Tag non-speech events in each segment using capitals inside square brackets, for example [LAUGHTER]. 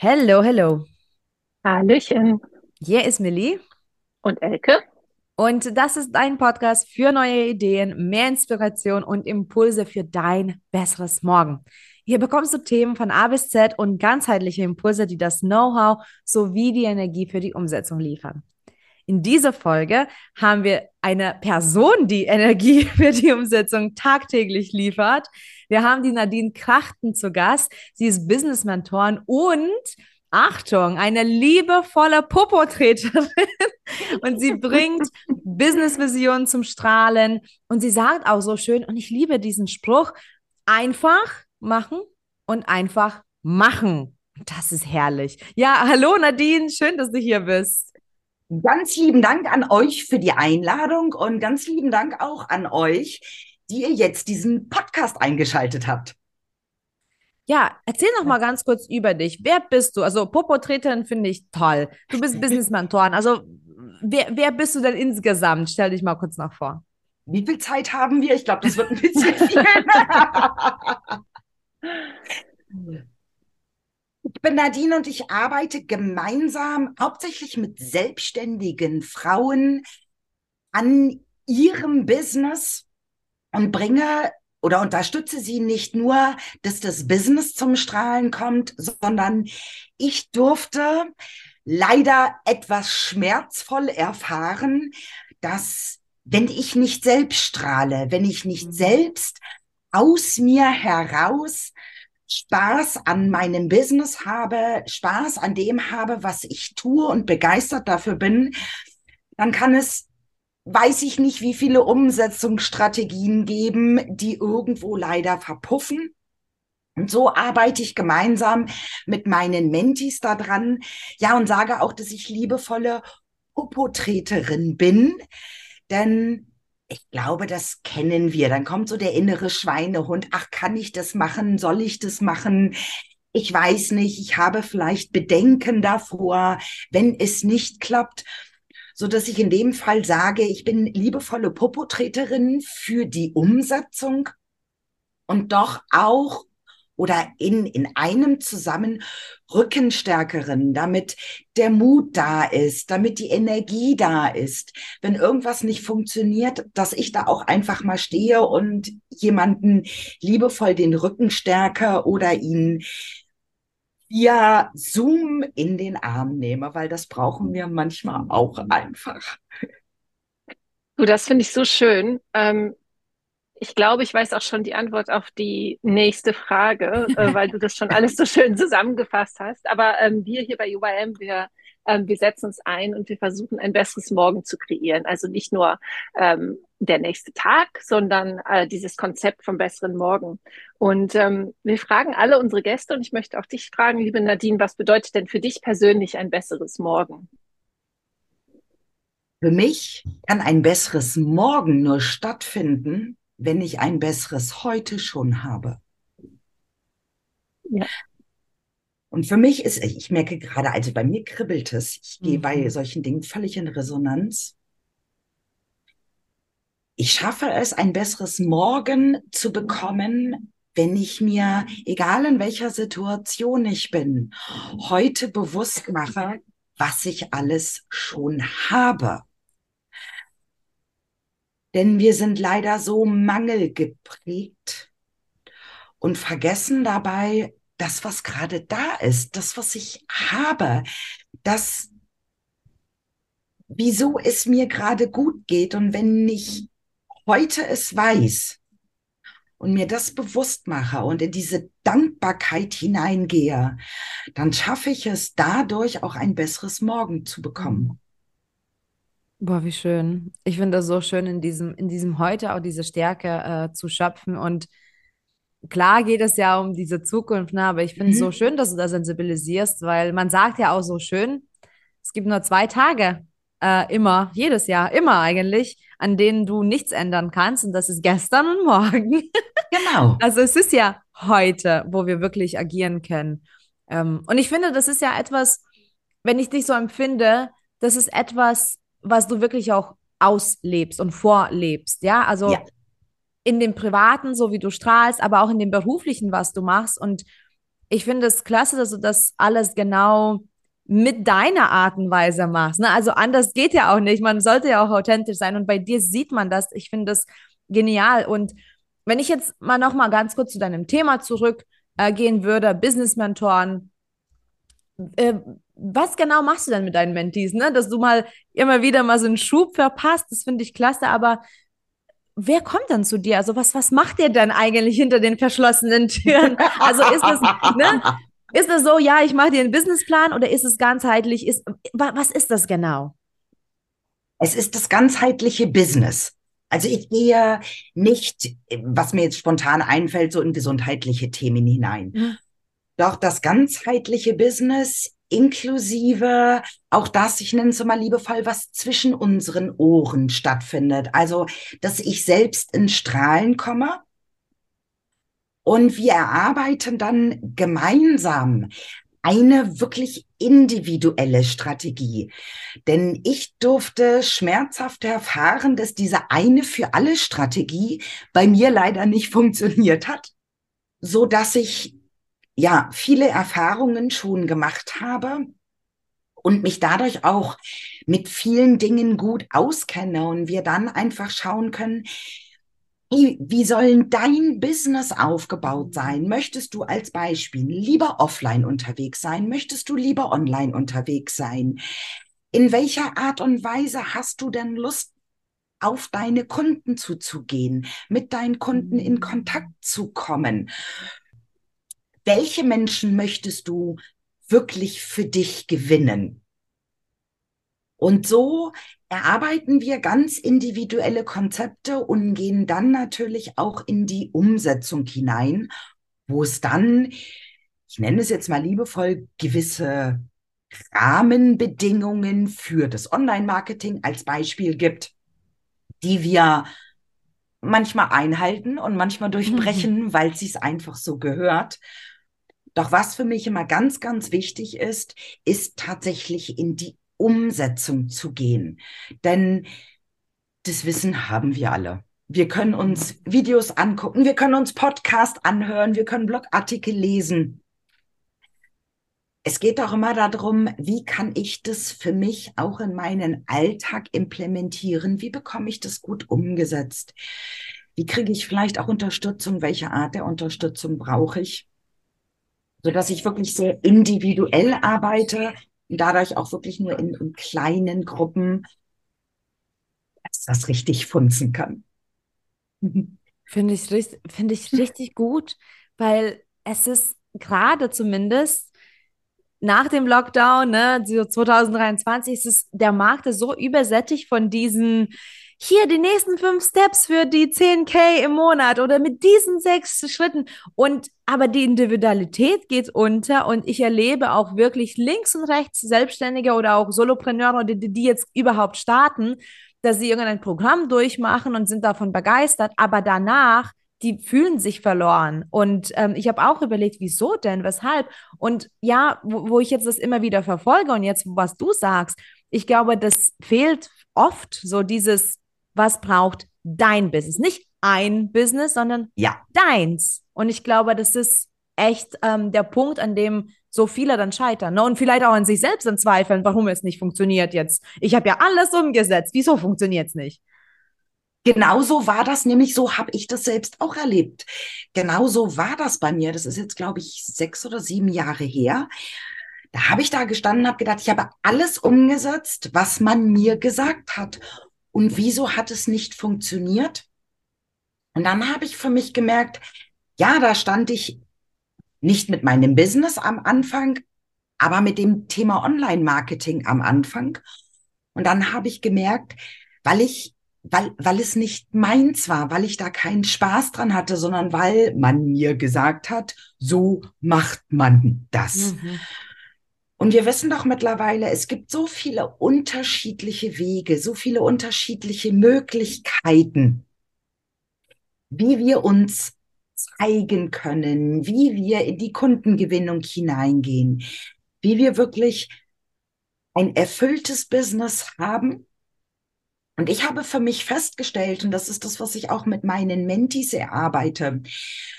Hello, hello. Hallöchen. Hier ist Millie Und Elke? und das ist dein Podcast für neue Ideen, mehr Inspiration und Impulse für dein besseres Morgen. Hier bekommst du Themen von A bis Z und ganzheitliche Impulse, die das Know-how sowie die Energie für die Umsetzung liefern. In dieser Folge haben wir eine Person, die Energie [LAUGHS] für die Umsetzung tagtäglich liefert. Wir haben die Nadine Krachten zu Gast. Sie ist Business-Mentorin und Achtung, eine liebevolle Popotreterin. [LAUGHS] Und sie bringt Business-Visionen zum Strahlen. Und sie sagt auch so schön, und ich liebe diesen Spruch, einfach machen und einfach machen. Das ist herrlich. Ja, hallo Nadine, schön, dass du hier bist. Ganz lieben Dank an euch für die Einladung und ganz lieben Dank auch an euch, die ihr jetzt diesen Podcast eingeschaltet habt. Ja, erzähl noch mal ganz kurz über dich. Wer bist du? Also Popotreterin finde ich toll. Du bist [LAUGHS] Business-Mentorin. Also wer, wer bist du denn insgesamt? Stell dich mal kurz noch vor. Wie viel Zeit haben wir? Ich glaube, das wird ein bisschen [LAUGHS] viel. [LAUGHS] Ich bin Nadine und ich arbeite gemeinsam hauptsächlich mit selbstständigen Frauen an ihrem Business und bringe oder unterstütze sie nicht nur, dass das Business zum Strahlen kommt, sondern ich durfte leider etwas schmerzvoll erfahren, dass wenn ich nicht selbst strahle, wenn ich nicht selbst aus mir heraus Spaß an meinem Business habe, Spaß an dem habe, was ich tue und begeistert dafür bin, dann kann es, weiß ich nicht, wie viele Umsetzungsstrategien geben, die irgendwo leider verpuffen. Und so arbeite ich gemeinsam mit meinen Mentis daran. Ja, und sage auch, dass ich liebevolle Popotreterin bin. Denn ich glaube, das kennen wir. Dann kommt so der innere Schweinehund. Ach, kann ich das machen? Soll ich das machen? Ich weiß nicht. Ich habe vielleicht Bedenken davor, wenn es nicht klappt. So dass ich in dem Fall sage, ich bin liebevolle Popotreterin für die Umsetzung und doch auch oder in, in einem zusammen Rückenstärkerin, damit der Mut da ist, damit die Energie da ist. Wenn irgendwas nicht funktioniert, dass ich da auch einfach mal stehe und jemanden liebevoll den Rücken stärke oder ihn via Zoom in den Arm nehme, weil das brauchen wir manchmal auch einfach. Du, das finde ich so schön. Ähm, ich glaube, ich weiß auch schon die Antwort auf die nächste Frage, [LAUGHS] äh, weil du das schon alles so schön zusammengefasst hast. Aber ähm, wir hier bei UIM, wir, ähm, wir setzen uns ein und wir versuchen, ein besseres Morgen zu kreieren. Also nicht nur ähm, der nächste Tag, sondern äh, dieses Konzept vom besseren Morgen. Und ähm, wir fragen alle unsere Gäste und ich möchte auch dich fragen, liebe Nadine, was bedeutet denn für dich persönlich ein besseres Morgen? Für mich kann ein besseres Morgen nur stattfinden, wenn ich ein besseres heute schon habe. Ja. Und für mich ist, ich merke gerade, also bei mir kribbelt es. Ich gehe Mhm. bei solchen Dingen völlig in Resonanz. Ich schaffe es, ein besseres Morgen zu bekommen, wenn ich mir, egal in welcher Situation ich bin, heute bewusst mache, was ich alles schon habe. Denn wir sind leider so mangelgeprägt und vergessen dabei das, was gerade da ist, das, was ich habe, das, wieso es mir gerade gut geht. Und wenn ich heute es weiß und mir das bewusst mache und in diese Dankbarkeit hineingehe, dann schaffe ich es dadurch auch ein besseres Morgen zu bekommen. Boah, wie schön. Ich finde das so schön, in diesem, in diesem Heute auch diese Stärke äh, zu schöpfen. Und klar geht es ja um diese Zukunft, ne? Aber ich finde es so Mhm. schön, dass du da sensibilisierst, weil man sagt ja auch so schön, es gibt nur zwei Tage, äh, immer, jedes Jahr, immer eigentlich, an denen du nichts ändern kannst. Und das ist gestern und morgen. [LAUGHS] Genau. Also es ist ja heute, wo wir wirklich agieren können. Ähm, und ich finde, das ist ja etwas, wenn ich dich so empfinde, das ist etwas, was du wirklich auch auslebst und vorlebst. Ja, also Ja. in dem Privaten, so wie du strahlst, aber auch in dem Beruflichen, was du machst. Und ich finde es klasse, dass du das alles genau mit deiner Art und Weise machst. Ne? Also anders geht ja auch nicht. Man sollte ja auch authentisch sein und bei dir sieht man das. Ich finde das genial. Und wenn ich jetzt mal noch mal ganz kurz zu deinem Thema zurückgehen äh, würde, Business-Mentoren, äh, was genau machst du denn mit deinen Mentees? Ne? Dass du mal immer wieder mal so einen Schub verpasst, das finde ich klasse, aber wer kommt dann zu dir? Also was, was macht ihr dann eigentlich hinter den verschlossenen Türen? [LAUGHS] Also ist das, ne? Ist das so, ja, ich mache dir einen Businessplan oder ist es ganzheitlich? Ist, was ist das genau? Es ist das ganzheitliche Business. Also ich gehe nicht, was mir jetzt spontan einfällt, so in gesundheitliche Themen hinein. Doch das ganzheitliche Business inklusive auch das, ich nenne es mal liebevoll, was zwischen unseren Ohren stattfindet. Also, dass ich selbst in Strahlen komme. Und wir erarbeiten dann gemeinsam eine wirklich individuelle Strategie. Denn ich durfte schmerzhaft erfahren, dass diese eine für alle Strategie bei mir leider nicht [LAUGHS] funktioniert hat, so dass ich ja viele Erfahrungen schon gemacht habe und mich dadurch auch mit vielen Dingen gut auskenne und wir dann einfach schauen können, wie, wie soll dein Business aufgebaut sein? Möchtest du als Beispiel lieber offline unterwegs sein? Möchtest du lieber online unterwegs sein? In welcher Art und Weise hast du denn Lust, auf deine Kunden zuzugehen, mit deinen Kunden in Kontakt zu kommen? Welche Menschen möchtest du wirklich für dich gewinnen? Und so erarbeiten wir ganz individuelle Konzepte und gehen dann natürlich auch in die Umsetzung hinein, wo es dann, ich nenne es jetzt mal liebevoll, gewisse Rahmenbedingungen für das Online-Marketing als Beispiel gibt, die wir manchmal einhalten und manchmal durchbrechen, mhm. weil es sich einfach so gehört. Doch was für mich immer ganz, ganz wichtig ist, ist tatsächlich in die Umsetzung zu gehen. Denn das Wissen haben wir alle. Wir können uns Videos angucken, wir können uns Podcast anhören, wir können Blogartikel lesen. Es geht doch immer darum, wie kann ich das für mich auch in meinen Alltag implementieren? Wie bekomme ich das gut umgesetzt? Wie kriege ich vielleicht auch Unterstützung? Welche Art der Unterstützung brauche ich? So dass ich wirklich sehr individuell arbeite und dadurch auch wirklich nur in, in kleinen Gruppen, dass das richtig funzen kann. [LAUGHS] Finde ich, finde ich richtig gut, weil es ist gerade zumindest nach dem Lockdown, ne, 2023, ist es, der Markt ist so übersättigt von diesen hier die nächsten fünf Steps für die 10k im Monat oder mit diesen sechs Schritten. Und aber die Individualität geht unter und ich erlebe auch wirklich links und rechts Selbstständige oder auch Solopreneure, die, die jetzt überhaupt starten, dass sie irgendein Programm durchmachen und sind davon begeistert, aber danach die fühlen sich verloren. Und ähm, ich habe auch überlegt, wieso denn, weshalb? Und ja, wo, wo ich jetzt das immer wieder verfolge und jetzt, was du sagst, ich glaube, das fehlt oft so dieses was braucht dein Business. Nicht ein Business, sondern ja. deins. Und ich glaube, das ist echt ähm, der Punkt, an dem so viele dann scheitern. Ne? Und vielleicht auch an sich selbst dann zweifeln, warum es nicht funktioniert jetzt. Ich habe ja alles umgesetzt. Wieso funktioniert es nicht? Genauso war das, nämlich so habe ich das selbst auch erlebt. Genauso war das bei mir. Das ist jetzt, glaube ich, sechs oder sieben Jahre her. Da habe ich da gestanden und habe gedacht, ich habe alles umgesetzt, was man mir gesagt hat. Und wieso hat es nicht funktioniert? Und dann habe ich für mich gemerkt, ja, da stand ich nicht mit meinem Business am Anfang, aber mit dem Thema Online-Marketing am Anfang. Und dann habe ich gemerkt, weil ich, weil, weil es nicht meins war, weil ich da keinen Spaß dran hatte, sondern weil man mir gesagt hat, so macht man das. Mhm. Und wir wissen doch mittlerweile, es gibt so viele unterschiedliche Wege, so viele unterschiedliche Möglichkeiten, wie wir uns zeigen können, wie wir in die Kundengewinnung hineingehen, wie wir wirklich ein erfülltes Business haben. Und ich habe für mich festgestellt, und das ist das, was ich auch mit meinen Mentis erarbeite,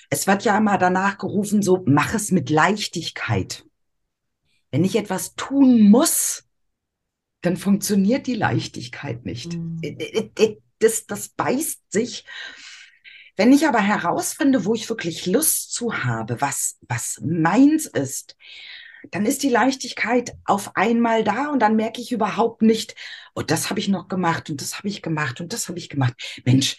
es wird ja immer danach gerufen, so mach es mit Leichtigkeit. Wenn ich etwas tun muss, dann funktioniert die Leichtigkeit nicht. Mhm. Das, das beißt sich. Wenn ich aber herausfinde, wo ich wirklich Lust zu habe, was, was meins ist, dann ist die Leichtigkeit auf einmal da und dann merke ich überhaupt nicht, oh, das habe ich noch gemacht und das habe ich gemacht und das habe ich gemacht. Mensch,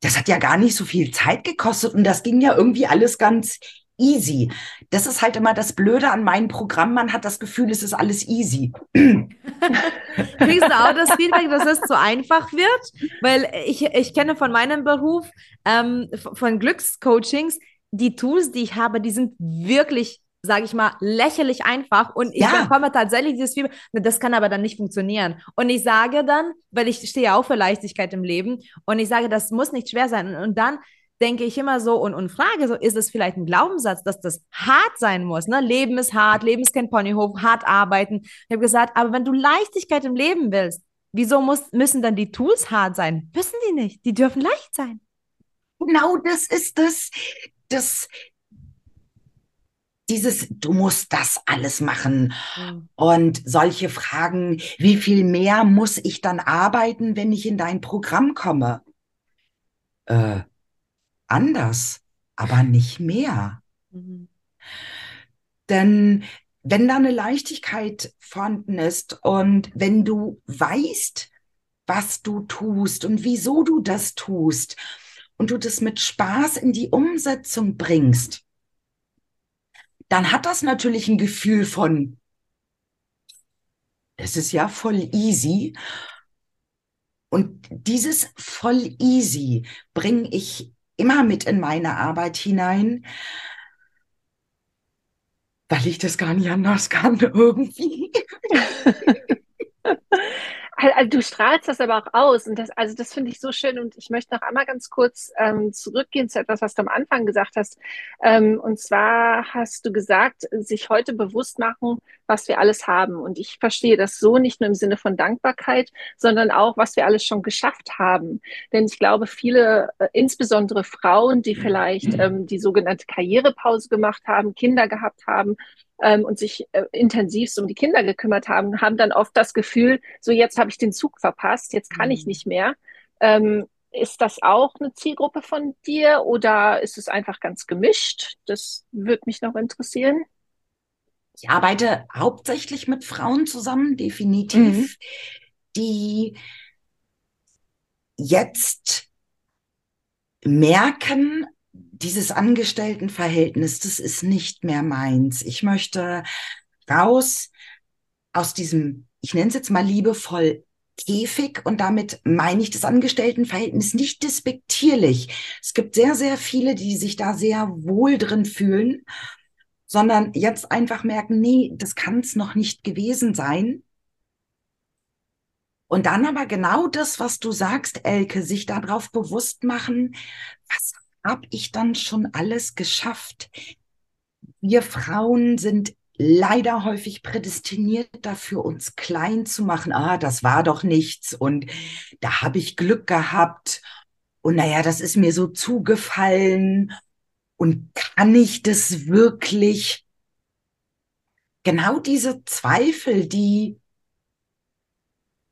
das hat ja gar nicht so viel Zeit gekostet und das ging ja irgendwie alles ganz easy. Das ist halt immer das Blöde an meinem Programm. Man hat das Gefühl, es ist alles easy. [LAUGHS] Kriegst du auch das Feedback, dass es zu einfach wird? Weil ich, ich kenne von meinem Beruf, ähm, von Glückscoachings, die Tools, die ich habe, die sind wirklich sage ich mal, lächerlich einfach und ich ja. bekomme tatsächlich dieses Fieber. Das kann aber dann nicht funktionieren. Und ich sage dann, weil ich stehe auch für Leichtigkeit im Leben und ich sage, das muss nicht schwer sein. Und dann denke ich immer so und, und frage so, ist es vielleicht ein Glaubenssatz, dass das hart sein muss? Ne? Leben ist hart, Leben ist kein Ponyhof, hart arbeiten. Ich habe gesagt, aber wenn du Leichtigkeit im Leben willst, wieso muss, müssen dann die Tools hart sein? Müssen die nicht, die dürfen leicht sein. Genau das ist es. Das, dieses, du musst das alles machen. Mhm. Und solche Fragen, wie viel mehr muss ich dann arbeiten, wenn ich in dein Programm komme? Äh, anders, aber nicht mehr. Mhm. Denn wenn da eine Leichtigkeit vorhanden ist und wenn du weißt, was du tust und wieso du das tust und du das mit Spaß in die Umsetzung bringst, dann hat das natürlich ein Gefühl von, das ist ja voll easy. Und dieses voll easy bringe ich immer mit in meine Arbeit hinein, weil ich das gar nicht anders [LAUGHS] kann irgendwie. [LAUGHS] Also du strahlst das aber auch aus und das, also das finde ich so schön und ich möchte noch einmal ganz kurz ähm, zurückgehen zu etwas, was du am Anfang gesagt hast. Ähm, und zwar hast du gesagt, sich heute bewusst machen, was wir alles haben. Und ich verstehe das so nicht nur im Sinne von Dankbarkeit, sondern auch, was wir alles schon geschafft haben. Denn ich glaube, viele, äh, insbesondere Frauen, die vielleicht ähm, die sogenannte Karrierepause gemacht haben, Kinder gehabt haben ähm, und sich äh, intensivst um die Kinder gekümmert haben, haben dann oft das Gefühl, so jetzt habe ich den Zug verpasst, jetzt kann mhm. ich nicht mehr. Ähm, ist das auch eine Zielgruppe von dir oder ist es einfach ganz gemischt? Das würde mich noch interessieren. Ich arbeite hauptsächlich mit Frauen zusammen, definitiv, mhm. die jetzt merken, dieses Angestelltenverhältnis, das ist nicht mehr meins. Ich möchte raus aus diesem, ich nenne es jetzt mal liebevoll, Käfig und damit meine ich das Angestelltenverhältnis nicht despektierlich. Es gibt sehr, sehr viele, die sich da sehr wohl drin fühlen, sondern jetzt einfach merken, nee, das kann es noch nicht gewesen sein. Und dann aber genau das, was du sagst, Elke, sich darauf bewusst machen, was habe ich dann schon alles geschafft? Wir Frauen sind leider häufig prädestiniert dafür, uns klein zu machen. Ah, das war doch nichts und da habe ich Glück gehabt und naja, das ist mir so zugefallen und kann ich das wirklich? Genau diese Zweifel, die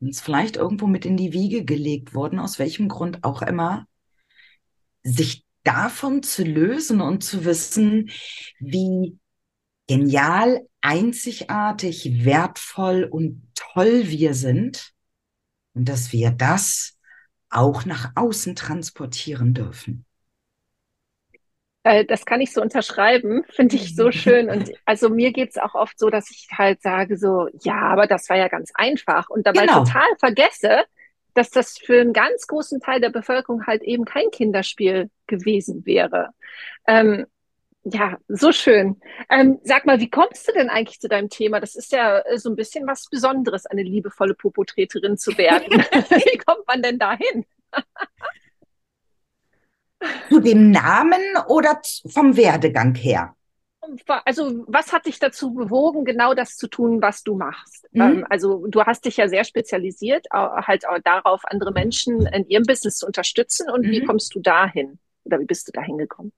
uns vielleicht irgendwo mit in die Wiege gelegt wurden, aus welchem Grund auch immer, sich davon zu lösen und zu wissen, wie genial, einzigartig, wertvoll und toll wir sind und dass wir das auch nach außen transportieren dürfen. Äh, das kann ich so unterschreiben, finde ich so schön. Und [LAUGHS] also mir geht es auch oft so, dass ich halt sage so, ja, aber das war ja ganz einfach und dabei genau. total vergesse, dass das für einen ganz großen Teil der Bevölkerung halt eben kein Kinderspiel gewesen wäre. Ähm, ja, so schön. Ähm, sag mal, wie kommst du denn eigentlich zu deinem Thema? Das ist ja äh, so ein bisschen was Besonderes, eine liebevolle Popotreterin zu werden. [LAUGHS] [LAUGHS] wie kommt man denn dahin? zu dem Namen oder vom Werdegang her? Also was hat dich dazu bewogen, genau das zu tun, was du machst? Mhm. Ähm, also du hast dich ja sehr spezialisiert, halt auch darauf, andere Menschen in ihrem Business zu unterstützen. Und mhm. wie kommst du dahin? Oder wie bist du da hingekommen?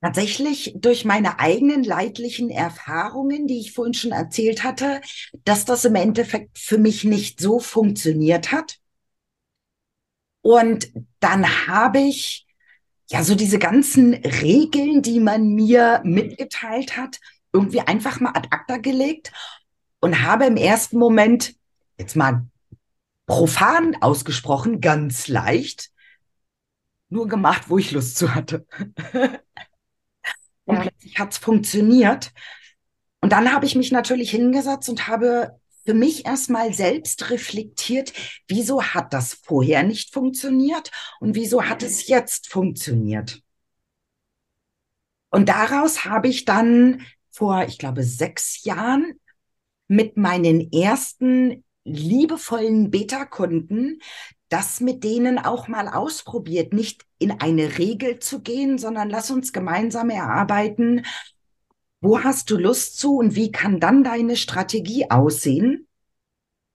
Tatsächlich durch meine eigenen leidlichen Erfahrungen, die ich vorhin schon erzählt hatte, dass das im Endeffekt für mich nicht so funktioniert hat. Und dann habe ich ja so diese ganzen Regeln, die man mir mitgeteilt hat, irgendwie einfach mal ad acta gelegt und habe im ersten Moment, jetzt mal profan ausgesprochen, ganz leicht, nur gemacht, wo ich Lust zu hatte. [LAUGHS] Und ja. plötzlich hat es funktioniert. Und dann habe ich mich natürlich hingesetzt und habe für mich erstmal selbst reflektiert, wieso hat das vorher nicht funktioniert und wieso hat es jetzt funktioniert. Und daraus habe ich dann vor, ich glaube, sechs Jahren mit meinen ersten liebevollen Beta-Kunden das mit denen auch mal ausprobiert, nicht in eine Regel zu gehen, sondern lass uns gemeinsam erarbeiten, wo hast du Lust zu und wie kann dann deine Strategie aussehen,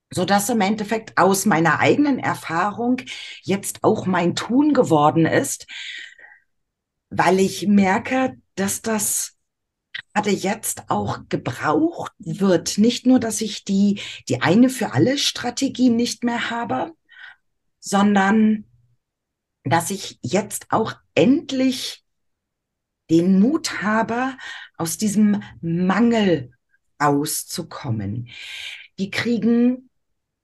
so dass im Endeffekt aus meiner eigenen Erfahrung jetzt auch mein Tun geworden ist, weil ich merke, dass das gerade jetzt auch gebraucht wird. Nicht nur, dass ich die, die eine für alle Strategie nicht mehr habe, sondern dass ich jetzt auch endlich den Mut habe, aus diesem Mangel auszukommen. Die kriegen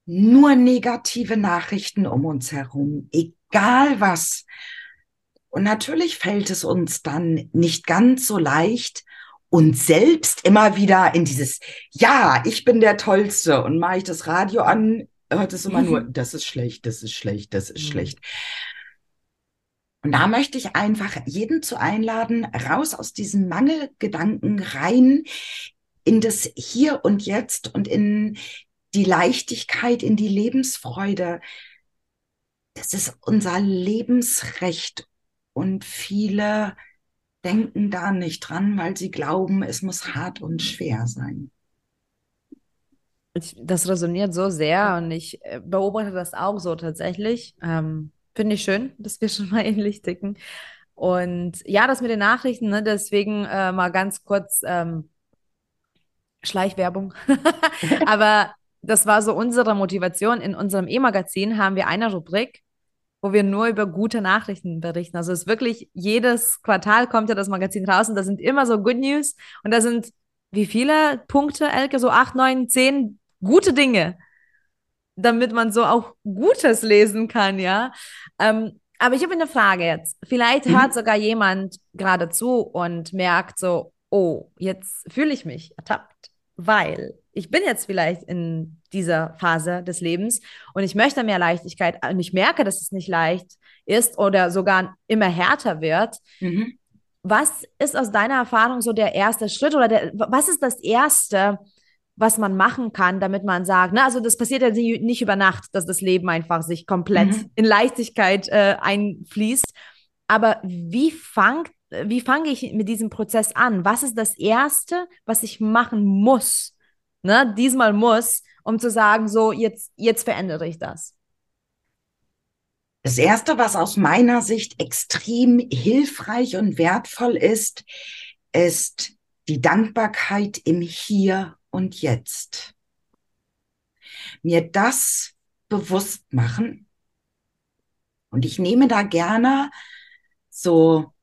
nur negative Nachrichten um uns herum, egal was. Und natürlich fällt es uns dann nicht ganz so leicht, uns selbst immer wieder in dieses, ja, ich bin der Tollste und mache ich das Radio an, hört es immer nur, [LAUGHS] das ist schlecht, das ist schlecht, das ist mhm. schlecht. Und da möchte ich einfach jeden zu einladen, raus aus diesen Mangelgedanken rein in das Hier und Jetzt und in die Leichtigkeit, in die Lebensfreude. Das ist unser Lebensrecht. Und viele denken da nicht dran, weil sie glauben, es muss hart und schwer sein das resoniert so sehr und ich äh, beobachte das auch so tatsächlich. Ähm, Finde ich schön, dass wir schon mal [LAUGHS] ähnlich ticken. Und ja, das mit den Nachrichten, ne, deswegen äh, mal ganz kurz ähm, Schleichwerbung. [LAUGHS] Aber das war so unsere Motivation. In unserem E-Magazin haben wir eine Rubrik, wo wir nur über gute Nachrichten berichten. Also es ist wirklich, jedes Quartal kommt ja das Magazin raus und da sind immer so Good News und da sind wie viele Punkte, Elke? So acht, neun, zehn gute Dinge, damit man so auch Gutes lesen kann, ja. Ähm, aber ich habe eine Frage jetzt. Vielleicht mhm. hört sogar jemand gerade zu und merkt so, oh, jetzt fühle ich mich ertappt, weil ich bin jetzt vielleicht in dieser Phase des Lebens und ich möchte mehr Leichtigkeit und ich merke, dass es nicht leicht ist oder sogar immer härter wird. Mhm. Was ist aus deiner Erfahrung so der erste Schritt oder der, was ist das Erste, was man machen kann, damit man sagt, ne, also das passiert ja nicht über Nacht, dass das Leben einfach sich komplett mhm. in Leichtigkeit äh, einfließt. Aber wie fangt, wie fange ich mit diesem Prozess an? Was ist das Erste, was ich machen muss? Ne, diesmal muss, um zu sagen, so, jetzt, jetzt verändere ich das. Das Erste, was aus meiner Sicht extrem hilfreich und wertvoll ist, ist die Dankbarkeit im Hier und Jetzt. Mir das bewusst machen. Und ich nehme da gerne so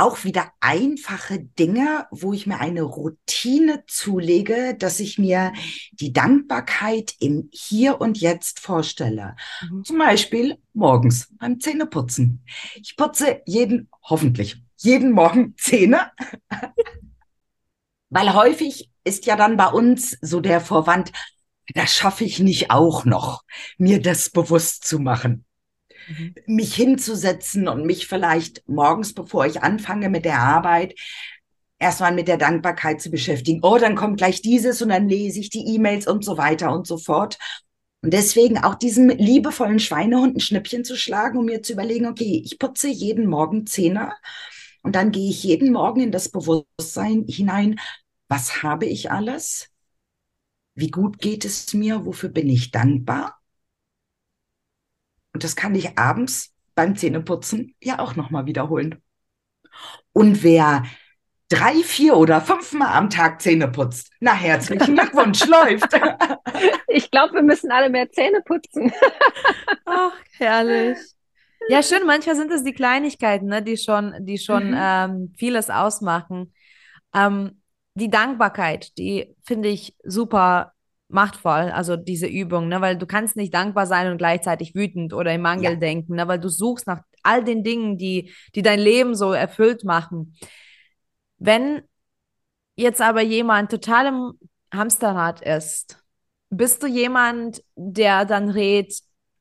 auch wieder einfache Dinge, wo ich mir eine Routine zulege, dass ich mir die Dankbarkeit im Hier und Jetzt vorstelle. Mhm. Zum Beispiel morgens beim Zähneputzen. Ich putze jeden, hoffentlich, jeden Morgen Zähne. [LAUGHS] Weil häufig ist ja dann bei uns so der Vorwand, das schaffe ich nicht auch noch, mir das bewusst zu machen. Mhm. Mich hinzusetzen und mich vielleicht morgens, bevor ich anfange mit der Arbeit, erstmal mit der Dankbarkeit zu beschäftigen. Oh, dann kommt gleich dieses und dann lese ich die E-Mails und so weiter und so fort. Und deswegen auch diesem liebevollen Schweinehund ein Schnippchen zu schlagen, um mir zu überlegen, okay, ich putze jeden Morgen Zähne und dann gehe ich jeden Morgen in das Bewusstsein hinein, was habe ich alles? Wie gut geht es mir? Wofür bin ich dankbar? Und das kann ich abends beim Zähneputzen ja auch nochmal wiederholen. Und wer drei, vier oder fünfmal am Tag Zähne putzt, na herzlichen Glückwunsch, [LAUGHS] läuft. Ich glaube, wir müssen alle mehr Zähne putzen. Ach, herrlich. Ja, schön. Manchmal sind es die Kleinigkeiten, ne, die schon, die schon Mhm. ähm, vieles ausmachen. Ähm, die Dankbarkeit, die finde ich super machtvoll, also diese Übung, ne, weil du kannst nicht dankbar sein und gleichzeitig wütend oder im Mangel Ja. denken, ne, weil du suchst nach all den Dingen, die, die dein Leben so erfüllt machen. Wenn jetzt aber jemand total im Hamsterrad ist, bist du jemand, der dann rät,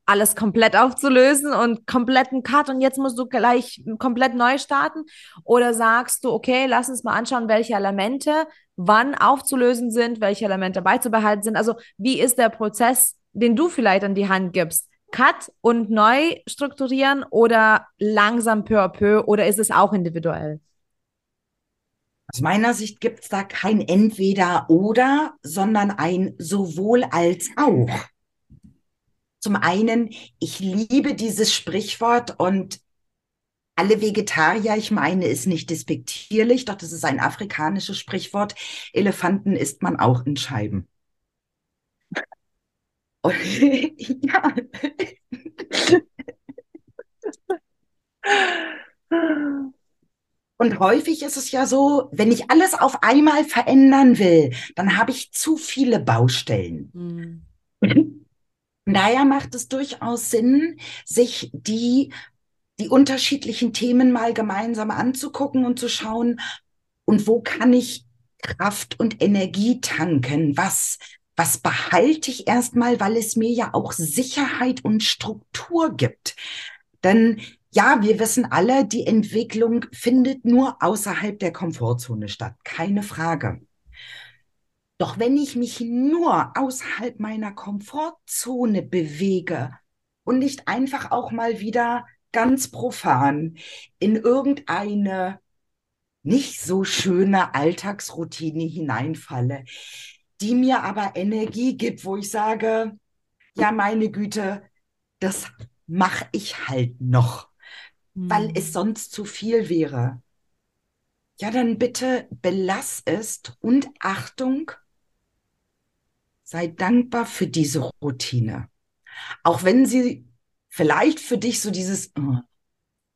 alles komplett aufzulösen und kompletten Cut und jetzt musst du gleich komplett neu starten? Oder sagst du, okay, lass uns mal anschauen, welche Elemente wann aufzulösen sind, welche Elemente beizubehalten sind? Also, wie ist der Prozess, den du vielleicht an die Hand gibst? Cut und neu strukturieren oder langsam peu à peu oder ist es auch individuell? Aus meiner Sicht gibt es da kein Entweder-Oder, sondern ein sowohl als auch. Zum einen, ich liebe dieses Sprichwort und alle Vegetarier, ich meine, ist nicht despektierlich, doch das ist ein afrikanisches Sprichwort. Elefanten isst man auch in Scheiben. Und, [LAUGHS] ja. Und häufig ist es ja so, wenn ich alles auf einmal verändern will, dann habe ich zu viele Baustellen. Hm. [LAUGHS] Daher macht es durchaus Sinn, sich die, die unterschiedlichen Themen mal gemeinsam anzugucken und zu schauen, und wo kann ich Kraft und Energie tanken? Was, was behalte ich erstmal, weil es mir ja auch Sicherheit und Struktur gibt? Denn ja, wir wissen alle, die Entwicklung findet nur außerhalb der Komfortzone statt. Keine Frage. Doch wenn ich mich nur außerhalb meiner Komfortzone bewege und nicht einfach auch mal wieder ganz profan in irgendeine nicht so schöne Alltagsroutine hineinfalle, die mir aber Energie gibt, wo ich sage, ja, meine Güte, das mache ich halt noch, weil es sonst zu viel wäre. Ja, dann bitte belass es und Achtung, sei dankbar für diese Routine. Auch wenn sie vielleicht für dich so dieses, oh,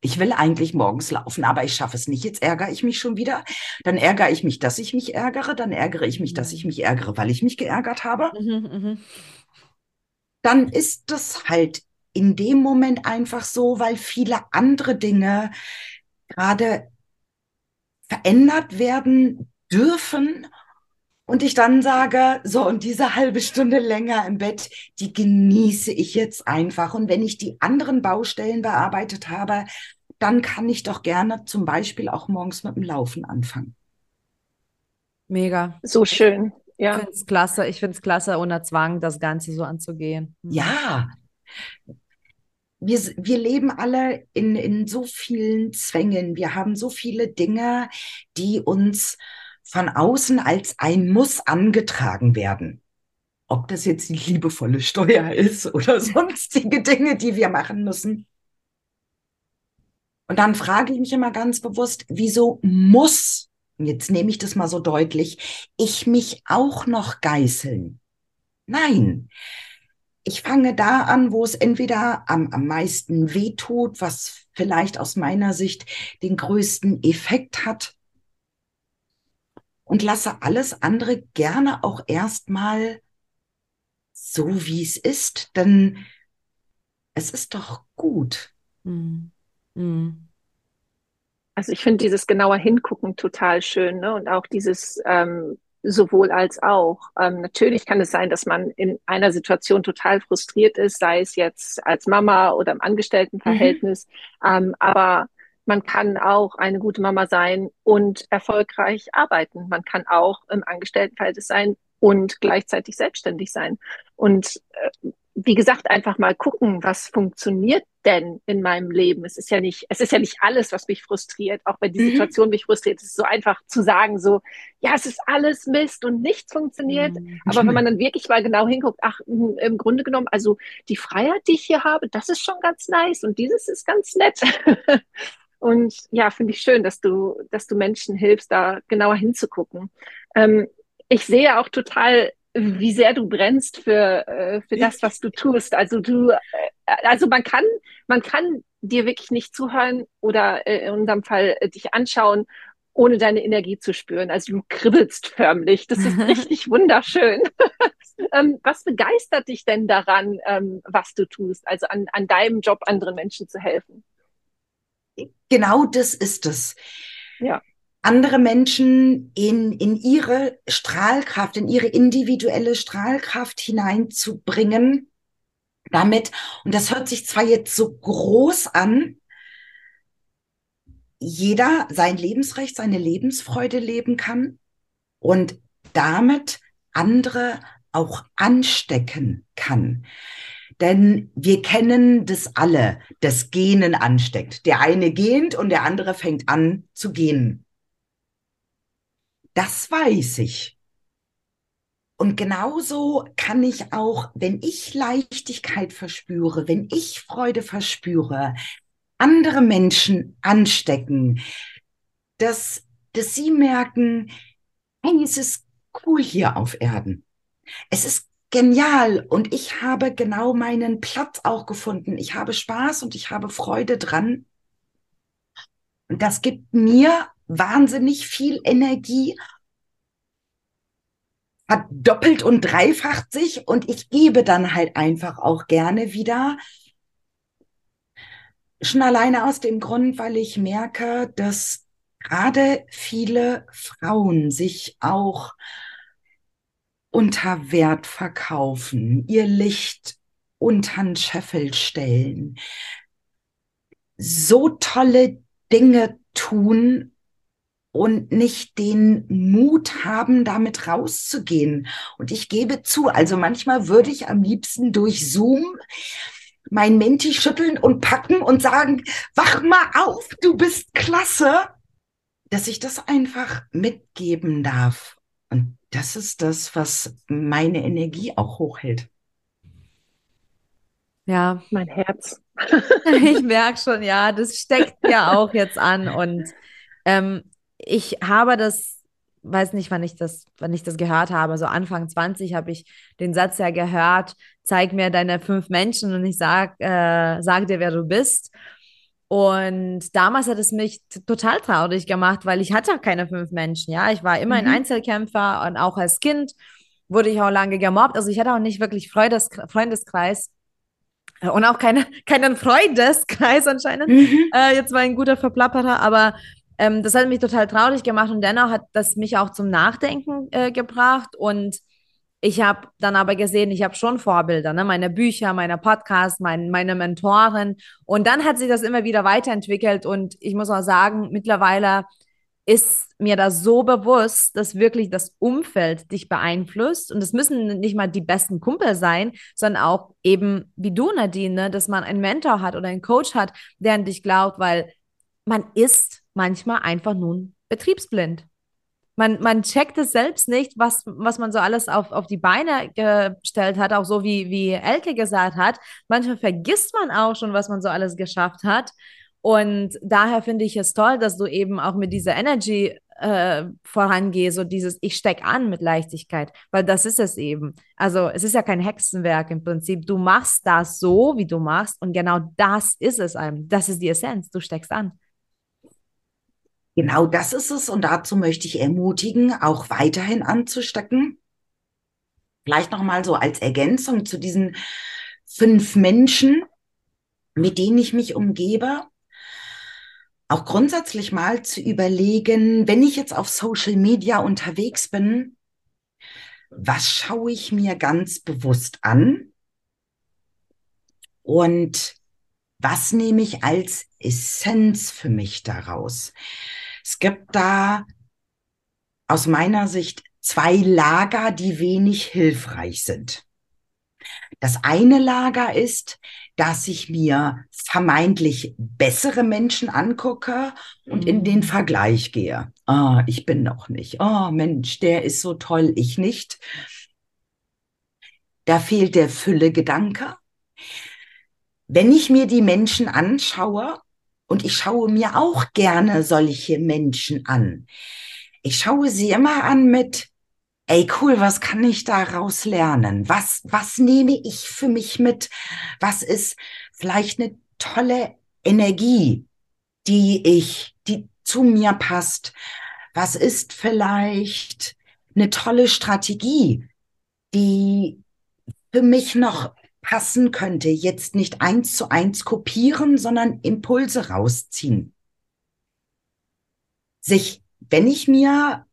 ich will eigentlich morgens laufen, aber ich schaffe es nicht. Jetzt ärgere ich mich schon wieder. Dann ärgere ich mich, dass ich mich ärgere. Dann ärgere ich mich, dass ich mich ärgere, weil ich mich geärgert habe. Mhm, mhm. Dann ist das halt in dem Moment einfach so, weil viele andere Dinge gerade verändert werden dürfen und ich dann sage, so, und diese halbe Stunde länger im Bett, die genieße ich jetzt einfach. Und wenn ich die anderen Baustellen bearbeitet habe, dann kann ich doch gerne zum Beispiel auch morgens mit dem Laufen anfangen. Mega. So schön. Ich Ja. finde es klasse. Ich finde es klasse, ohne Zwang das Ganze so anzugehen. Mhm. Ja, wir, wir leben alle in, in so vielen Zwängen. Wir haben so viele Dinge, die uns von außen als ein Muss angetragen werden. Ob das jetzt die liebevolle Steuer ist [LAUGHS] oder sonstige Dinge, die wir machen müssen. Und dann frage ich mich immer ganz bewusst, wieso muss, jetzt nehme ich das mal so deutlich, ich mich auch noch geißeln? Nein. Ich fange da an, wo es entweder am, am meisten wehtut, was vielleicht aus meiner Sicht den größten Effekt hat, und lasse alles andere gerne auch erstmal so, wie es ist, denn es ist doch gut. Mhm. Mhm. Also ich finde dieses genauer Hingucken total schön, ne? Und auch dieses ähm, sowohl als auch. Ähm, natürlich kann es sein, dass man in einer Situation total frustriert ist, sei es jetzt als Mama oder im Angestelltenverhältnis. Ähm, aber man kann auch eine gute Mama sein und erfolgreich arbeiten. Man kann auch im Angestelltenverhältnis sein und gleichzeitig selbstständig sein. Und äh, wie gesagt, einfach mal gucken, was funktioniert denn in meinem Leben? Es ist ja nicht, es ist ja nicht alles, was mich frustriert, auch wenn die Mhm. Situation mich frustriert. Es ist so einfach zu sagen, so, ja, es ist alles Mist und nichts funktioniert. Mhm. Aber wenn man dann wirklich mal genau hinguckt, ach, im Grunde genommen, also die Freiheit, die ich hier habe, das ist schon ganz nice und dieses ist ganz nett. [LAUGHS] Und ja, finde ich schön, dass du, dass du Menschen hilfst, da genauer hinzugucken. Ähm, ich sehe auch total, wie sehr du brennst für, äh, für das, was du tust. Also du, äh, also man kann, man kann dir wirklich nicht zuhören oder äh, in unserem Fall äh, dich anschauen, ohne deine Energie zu spüren. Also du kribbelst förmlich. Das ist [LAUGHS] richtig wunderschön. [LAUGHS] ähm, was begeistert dich denn daran, ähm, was du tust? Also an, an deinem Job, anderen Menschen zu helfen? Genau das ist es. Ja. Andere Menschen in, in ihre Strahlkraft, in ihre individuelle Strahlkraft hineinzubringen, damit, und das hört sich zwar jetzt so groß an, jeder sein Lebensrecht, seine Lebensfreude leben kann und damit andere auch anstecken kann. Denn wir kennen das alle, das Genen ansteckt. Der eine gähnt und der andere fängt an zu gehen. Das weiß ich. Und genauso kann ich auch, wenn ich Leichtigkeit verspüre, wenn ich Freude verspüre, andere Menschen anstecken, dass, dass sie merken, hey, es ist cool hier auf Erden. Es ist genial und ich habe genau meinen Platz auch gefunden. Ich habe Spaß und ich habe Freude dran. Und das gibt mir wahnsinnig viel Energie, hat doppelt und dreifacht sich und ich gebe dann halt einfach auch gerne wieder. Schon alleine aus dem Grund, weil ich merke, dass gerade viele Frauen sich auch unter Wert verkaufen, ihr Licht unter den Scheffel stellen, so tolle Dinge tun und nicht den Mut haben, damit rauszugehen. Und ich gebe zu, also manchmal würde ich am liebsten durch Zoom mein Menti schütteln und packen und sagen, wach mal auf, du bist klasse, dass ich das einfach mitgeben darf. Und das ist das, was meine Energie auch hochhält. Ja, mein Herz. [LAUGHS] ich merke schon, ja, das steckt ja auch jetzt an. Und ähm, ich habe das, weiß nicht, wann ich das, wann ich das gehört habe, so Anfang 20 habe ich den Satz ja gehört, zeig mir deine fünf Menschen und ich sag, äh, sag dir, wer du bist. Und damals hat es mich total traurig gemacht, weil ich hatte keine fünf Menschen, ja. Ich war immer mhm. ein Einzelkämpfer und auch als Kind wurde ich auch lange gemobbt. Also ich hatte auch nicht wirklich Freundes Freundeskreis und auch keine, [LAUGHS] keinen Freundeskreis anscheinend. Mhm. Äh, jetzt war ein guter Verplapperer, aber ähm, das hat mich total traurig gemacht und dennoch hat das mich auch zum Nachdenken äh, gebracht und ich habe dann aber gesehen, ich habe schon Vorbilder, ne? meine Bücher, meine Podcasts, mein, meine Mentoren. Und dann hat sich das immer wieder weiterentwickelt. Und ich muss auch sagen, mittlerweile ist mir das so bewusst, dass wirklich das Umfeld dich beeinflusst. Und es müssen nicht mal die besten Kumpel sein, sondern auch eben wie du, Nadine, ne? dass man einen Mentor hat oder einen Coach hat, der an dich glaubt, weil man ist manchmal einfach nun betriebsblind. Man, man checkt es selbst nicht, was, was man so alles auf, auf die Beine gestellt hat, auch so wie, wie Elke gesagt hat. Manchmal vergisst man auch schon, was man so alles geschafft hat. Und daher finde ich es toll, dass du eben auch mit dieser Energy äh, vorangehst, so dieses Ich steck an mit Leichtigkeit, weil das ist es eben. Also es ist ja kein Hexenwerk im Prinzip. Du machst das so, wie du machst und genau das ist es einem. Das ist die Essenz. Du steckst an. Genau das ist es und dazu möchte ich ermutigen, auch weiterhin anzustecken. Vielleicht nochmal so als Ergänzung zu diesen fünf Menschen, mit denen ich mich umgebe. Auch grundsätzlich mal zu überlegen, wenn ich jetzt auf Social Media unterwegs bin, was schaue ich mir ganz bewusst an? Und was nehme ich als Essenz für mich daraus? Es gibt da aus meiner Sicht zwei Lager, die wenig hilfreich sind. Das eine Lager ist, dass ich mir vermeintlich bessere Menschen angucke und in den mhm. Vergleich gehe. Ah, ich bin noch nicht. Oh, Mensch, der ist so toll, ich nicht. Da fehlt der Fülle-Gedanke. Wenn ich mir die Menschen anschaue, Und ich schaue mir auch gerne solche Menschen an. Ich schaue sie immer an mit, ey cool, was kann ich daraus lernen? Was, was nehme ich für mich mit? Was ist vielleicht eine tolle Energie, die ich, die zu mir passt? Was ist vielleicht eine tolle Strategie, die für mich noch passen könnte? Jetzt nicht eins zu eins kopieren, sondern Impulse rausziehen. Sich, wenn ich mir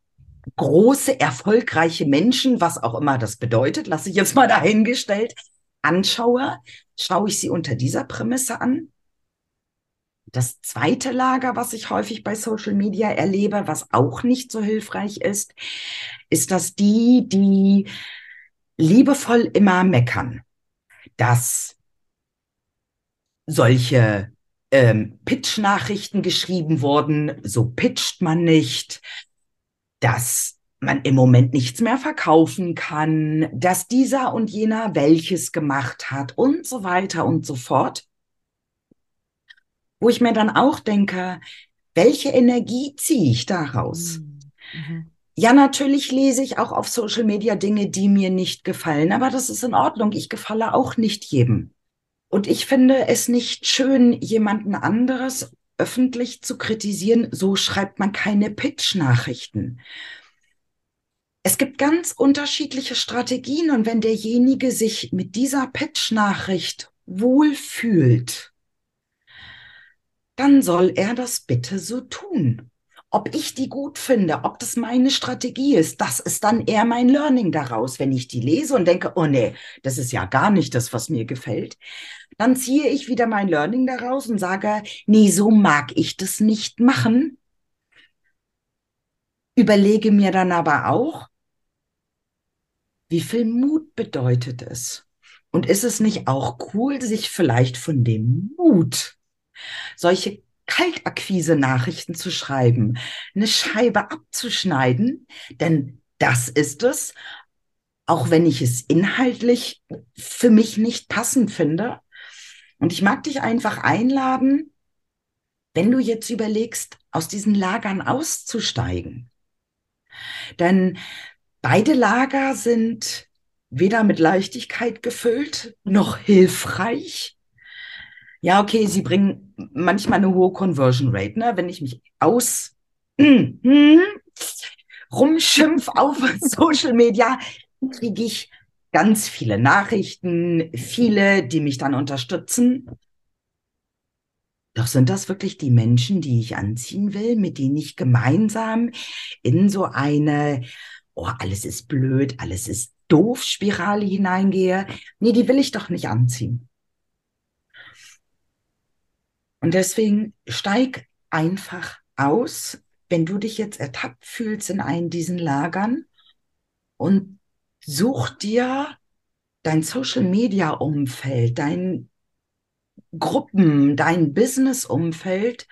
große, erfolgreiche Menschen, was auch immer das bedeutet, lasse ich jetzt mal dahingestellt, anschaue, schaue ich sie unter dieser Prämisse an. Das zweite Lager, was ich häufig bei Social Media erlebe, was auch nicht so hilfreich ist, ist, dass die, die liebevoll immer meckern, dass solche ähm, Pitch-Nachrichten geschrieben wurden, so pitcht man nicht, dass man im Moment nichts mehr verkaufen kann, dass dieser und jener welches gemacht hat und so weiter und so fort. Wo ich mir dann auch denke, welche Energie ziehe ich daraus? Mhm. Ja, natürlich lese ich auch auf Social Media Dinge, die mir nicht gefallen, aber das ist in Ordnung. Ich gefalle auch nicht jedem. Und ich finde es nicht schön, jemanden anderes öffentlich zu kritisieren. So schreibt man keine Pitch-Nachrichten. Es gibt ganz unterschiedliche Strategien und wenn derjenige sich mit dieser Pitch-Nachricht wohlfühlt, dann soll er das bitte so tun. Ob ich die gut finde, ob das meine Strategie ist, das ist dann eher mein Learning daraus. Wenn ich die lese und denke, oh nee, das ist ja gar nicht das, was mir gefällt, dann ziehe ich wieder mein Learning daraus und sage, nee, so mag ich das nicht machen. Überlege mir dann aber auch, wie viel Mut bedeutet es? Und ist es nicht auch cool, sich vielleicht von dem Mut solche Kaltakquise-Nachrichten zu schreiben, eine Scheibe abzuschneiden, denn das ist es, auch wenn ich es inhaltlich für mich nicht passend finde. Und ich mag dich einfach einladen, wenn du jetzt überlegst, aus diesen Lagern auszusteigen. Denn beide Lager sind weder mit Leichtigkeit gefüllt noch hilfreich. Ja, okay, sie bringen manchmal eine hohe Conversion Rate, ne? Wenn ich mich aus [CLEARS THROAT] rumschimpf auf [LAUGHS] Social Media, kriege ich ganz viele Nachrichten, viele, die mich dann unterstützen. Doch sind das wirklich die Menschen, die ich anziehen will, mit denen ich gemeinsam in so eine, oh, alles ist blöd, alles ist doof Spirale hineingehe? Nee, die will ich doch nicht anziehen. Und deswegen steig einfach aus, wenn du dich jetzt ertappt fühlst in einen diesen Lagern und such dir dein Social Media Umfeld, dein Gruppen, dein Business Umfeld,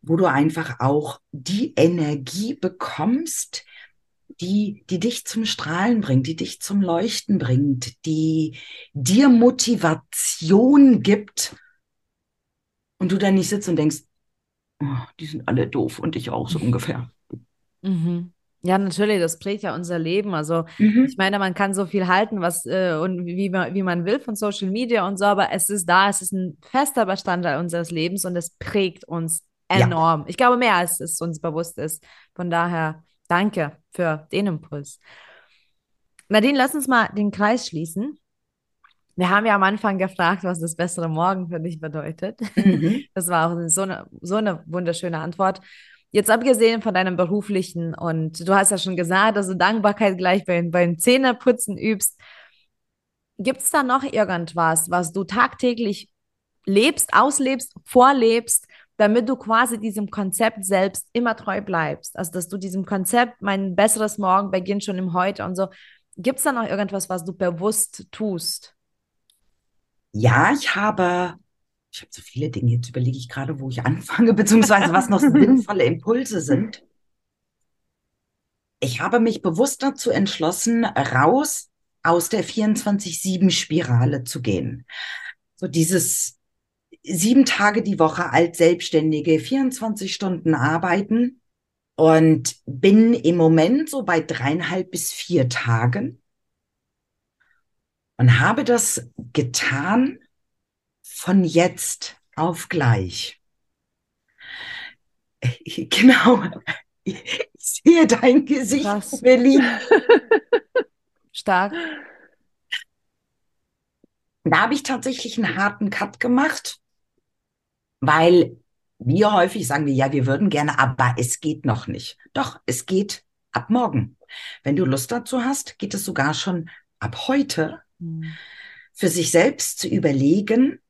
wo du einfach auch die Energie bekommst, die, die dich zum Strahlen bringt, die dich zum Leuchten bringt, die dir Motivation gibt und du dann nicht sitzt und denkst, oh, die sind alle doof und ich auch so ungefähr. Mhm. Ja, natürlich, das prägt ja unser Leben. Also mhm. ich meine, man kann so viel halten, was äh, und wie man, wie man will von Social Media und so, aber es ist da, es ist ein fester Bestandteil unseres Lebens und es prägt uns enorm. Ja. Ich glaube, mehr als es uns bewusst ist. Von daher Danke für den Impuls. Nadine, lass uns mal den Kreis schließen. Wir haben ja am Anfang gefragt, was das bessere Morgen für dich bedeutet. Mhm. [LAUGHS] Das war auch so eine, so eine wunderschöne Antwort. Jetzt abgesehen von deinem beruflichen und du hast ja schon gesagt, dass du Dankbarkeit gleich beim, beim Zähneputzen übst. Gibt es da noch irgendwas, was du tagtäglich lebst, auslebst, vorlebst, damit du quasi diesem Konzept selbst immer treu bleibst. Also, dass du diesem Konzept, mein besseres Morgen beginnt schon im Heute und so. Gibt es da noch irgendwas, was du bewusst tust? Ja, ich habe, ich habe so viele Dinge, jetzt überlege ich gerade, wo ich anfange, [LAUGHS] beziehungsweise was noch sinnvolle Impulse sind. Ich habe mich bewusst dazu entschlossen, raus aus der 24-7-Spirale zu gehen. So dieses sieben Tage die Woche als Selbstständige, 24 Stunden arbeiten und bin im Moment so bei dreieinhalb bis vier Tagen und habe das getan von jetzt auf gleich. [LAUGHS] Genau. Ich sehe dein Gesicht, Krass. Berlin. [LAUGHS] Stark. Da habe ich tatsächlich einen harten Cut gemacht, weil wir häufig sagen wir, ja, wir würden gerne, aber es geht noch nicht. Doch, es geht ab morgen. Wenn du Lust dazu hast, geht es sogar schon ab heute, mhm. für sich selbst zu überlegen,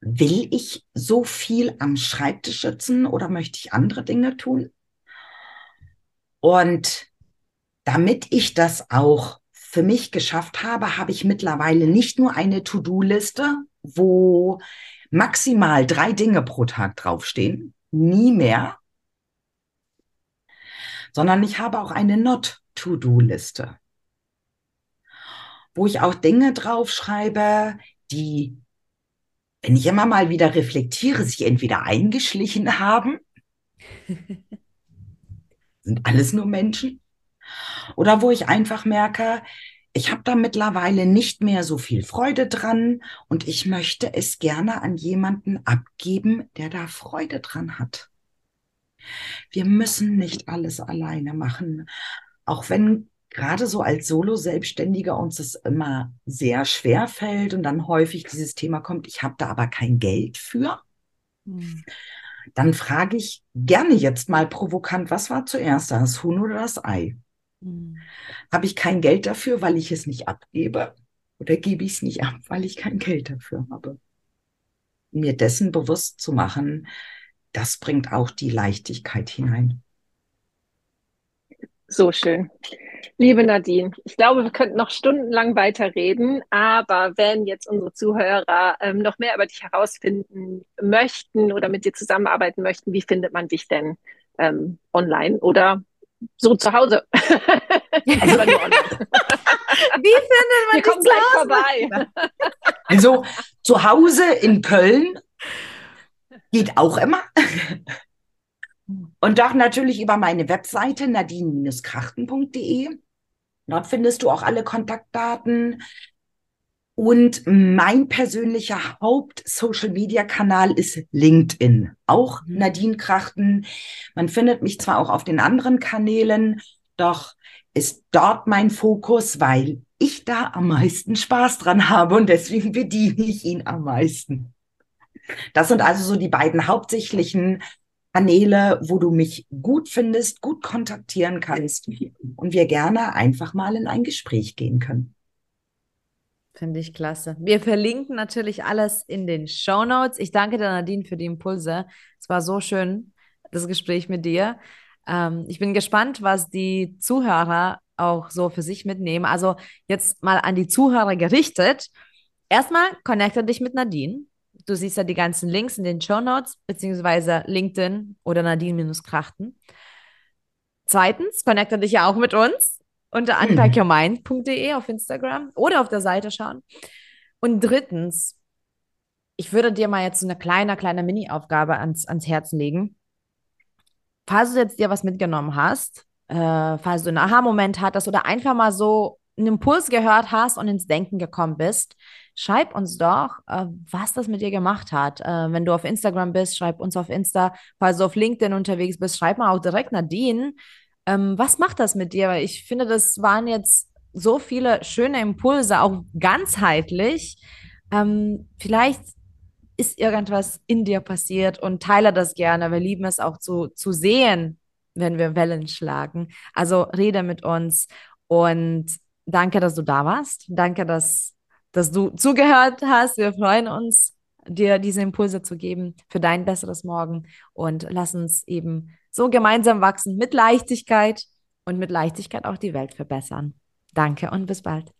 will ich so viel am Schreibtisch sitzen oder möchte ich andere Dinge tun? Und damit ich das auch für mich geschafft habe, habe ich mittlerweile nicht nur eine To-Do-Liste, wo maximal drei Dinge pro Tag draufstehen, nie mehr, sondern ich habe auch eine Not-To-Do-Liste, wo ich auch Dinge draufschreibe, die, wenn ich immer mal wieder reflektiere, sich entweder eingeschlichen haben, [LAUGHS] sind alles nur Menschen, oder wo ich einfach merke, ich habe da mittlerweile nicht mehr so viel Freude dran und ich möchte es gerne an jemanden abgeben, der da Freude dran hat. Wir müssen nicht alles alleine machen, auch wenn gerade so als Solo-Selbstständiger uns das immer sehr schwer fällt und dann häufig dieses Thema kommt, ich habe da aber kein Geld für. Hm. Dann frage ich gerne jetzt mal provokant, was war zuerst, das Huhn oder das Ei? Hm. Habe ich kein Geld dafür, weil ich es nicht abgebe? Oder gebe ich es nicht ab, weil ich kein Geld dafür habe? Mir dessen bewusst zu machen, das bringt auch die Leichtigkeit hinein. So schön. Liebe Nadine, ich glaube, wir könnten noch stundenlang weiterreden, aber wenn jetzt unsere Zuhörer ähm, noch mehr über dich herausfinden möchten oder mit dir zusammenarbeiten möchten, wie findet man dich denn ähm, online oder so zu Hause. [LAUGHS] also [LAUGHS] Wie findet man Wir kommen gleich vorbei. [LAUGHS] Also zu Hause in Köln geht auch immer. Und doch natürlich über meine Webseite nadine-krachten.de. Dort findest du auch alle Kontaktdaten. Und mein persönlicher Haupt-Social-Media-Kanal ist LinkedIn. Auch mhm. Nadine Krachten. Man findet mich zwar auch auf den anderen Kanälen, doch ist dort mein Fokus, weil ich da am meisten Spaß dran habe und deswegen bediene ich ihn am meisten. Das sind also so die beiden hauptsächlichen Kanäle, wo du mich gut findest, gut kontaktieren kannst und wir gerne einfach mal in ein Gespräch gehen können. Finde ich klasse. Wir verlinken natürlich alles in den Show Notes. Ich danke dir, Nadine, für die Impulse. Es war so schön, das Gespräch mit dir. Ähm, ich bin gespannt, was die Zuhörer auch so für sich mitnehmen. Also jetzt mal an die Zuhörer gerichtet. Erstmal connecte dich mit Nadine. Du siehst ja die ganzen Links in den Show Notes, beziehungsweise LinkedIn oder Nadine-Krachten. Zweitens, connecte dich ja auch mit uns unter mhm. unpackyourmind.de auf Instagram oder auf der Seite schauen. Und drittens, ich würde dir mal jetzt so eine kleine, kleine Mini-Aufgabe ans, ans Herz legen. Falls du jetzt dir was mitgenommen hast, äh, falls du einen Aha-Moment hattest oder einfach mal so einen Impuls gehört hast und ins Denken gekommen bist, schreib uns doch, äh, was das mit dir gemacht hat. Äh, wenn du auf Instagram bist, schreib uns auf Insta. Falls du auf LinkedIn unterwegs bist, schreib mal auch direkt Nadine. Ähm, was macht das mit dir? Weil ich finde, das waren jetzt so viele schöne Impulse, auch ganzheitlich. Ähm, vielleicht ist irgendwas in dir passiert und teile das gerne. Wir lieben es auch zu, zu sehen, wenn wir Wellen schlagen. Also rede mit uns und danke, dass du da warst. Danke, dass, dass du zugehört hast. Wir freuen uns, dir diese Impulse zu geben für dein besseres Morgen und lass uns eben so gemeinsam wachsen mit Leichtigkeit und mit Leichtigkeit auch die Welt verbessern. Danke und bis bald.